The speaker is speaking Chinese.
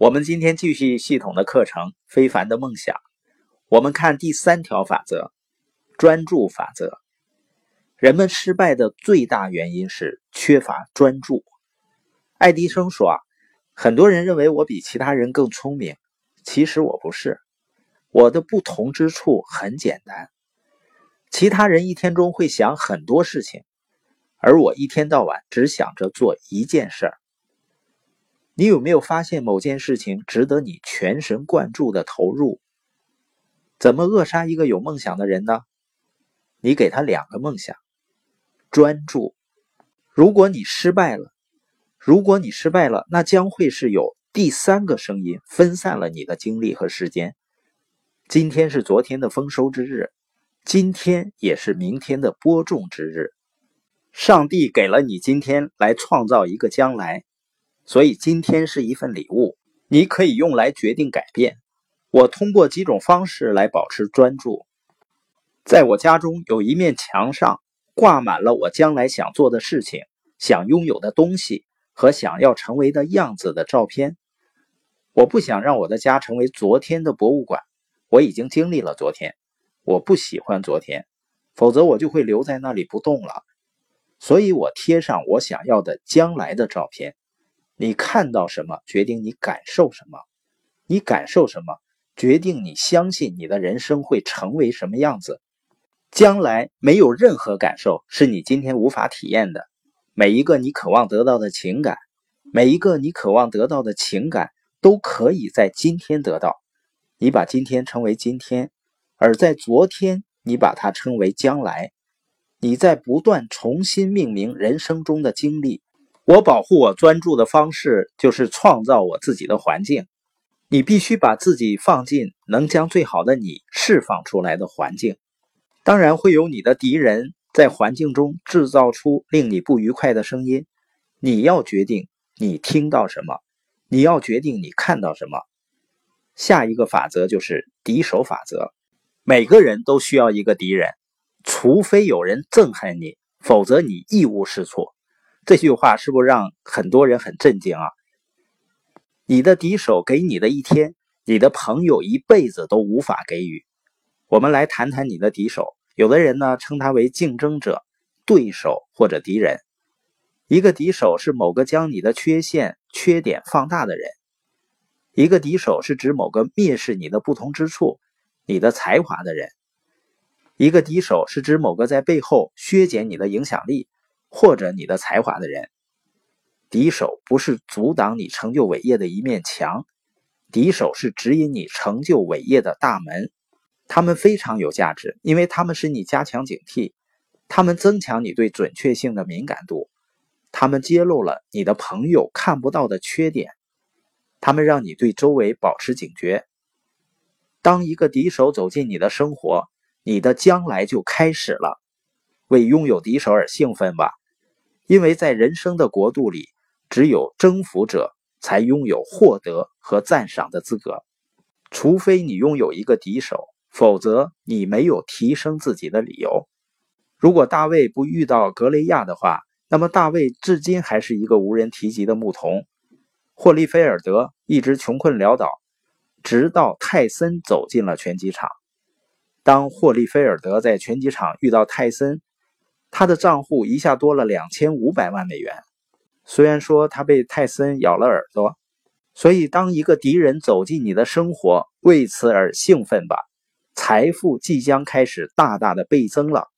我们今天继续系统的课程《非凡的梦想》。我们看第三条法则：专注法则。人们失败的最大原因是缺乏专注。爱迪生说：“啊，很多人认为我比其他人更聪明，其实我不是。我的不同之处很简单。其他人一天中会想很多事情，而我一天到晚只想着做一件事儿。”你有没有发现某件事情值得你全神贯注的投入？怎么扼杀一个有梦想的人呢？你给他两个梦想，专注。如果你失败了，如果你失败了，那将会是有第三个声音分散了你的精力和时间。今天是昨天的丰收之日，今天也是明天的播种之日。上帝给了你今天来创造一个将来。所以今天是一份礼物，你可以用来决定改变。我通过几种方式来保持专注。在我家中有一面墙上挂满了我将来想做的事情、想拥有的东西和想要成为的样子的照片。我不想让我的家成为昨天的博物馆。我已经经历了昨天，我不喜欢昨天，否则我就会留在那里不动了。所以我贴上我想要的将来的照片。你看到什么，决定你感受什么；你感受什么，决定你相信你的人生会成为什么样子。将来没有任何感受是你今天无法体验的。每一个你渴望得到的情感，每一个你渴望得到的情感，都可以在今天得到。你把今天称为今天，而在昨天，你把它称为将来。你在不断重新命名人生中的经历。我保护我专注的方式就是创造我自己的环境。你必须把自己放进能将最好的你释放出来的环境。当然会有你的敌人在环境中制造出令你不愉快的声音。你要决定你听到什么，你要决定你看到什么。下一个法则就是敌手法则。每个人都需要一个敌人，除非有人憎恨你，否则你一无是处。这句话是不是让很多人很震惊啊？你的敌手给你的一天，你的朋友一辈子都无法给予。我们来谈谈你的敌手。有的人呢称他为竞争者、对手或者敌人。一个敌手是某个将你的缺陷、缺点放大的人。一个敌手是指某个蔑视你的不同之处、你的才华的人。一个敌手是指某个在背后削减你的影响力。或者你的才华的人，敌手不是阻挡你成就伟业的一面墙，敌手是指引你成就伟业的大门。他们非常有价值，因为他们使你加强警惕，他们增强你对准确性的敏感度，他们揭露了你的朋友看不到的缺点，他们让你对周围保持警觉。当一个敌手走进你的生活，你的将来就开始了。为拥有敌手而兴奋吧。因为在人生的国度里，只有征服者才拥有获得和赞赏的资格。除非你拥有一个敌手，否则你没有提升自己的理由。如果大卫不遇到格雷亚的话，那么大卫至今还是一个无人提及的牧童。霍利菲尔德一直穷困潦倒，直到泰森走进了拳击场。当霍利菲尔德在拳击场遇到泰森，他的账户一下多了两千五百万美元。虽然说他被泰森咬了耳朵，所以当一个敌人走进你的生活，为此而兴奋吧，财富即将开始大大的倍增了。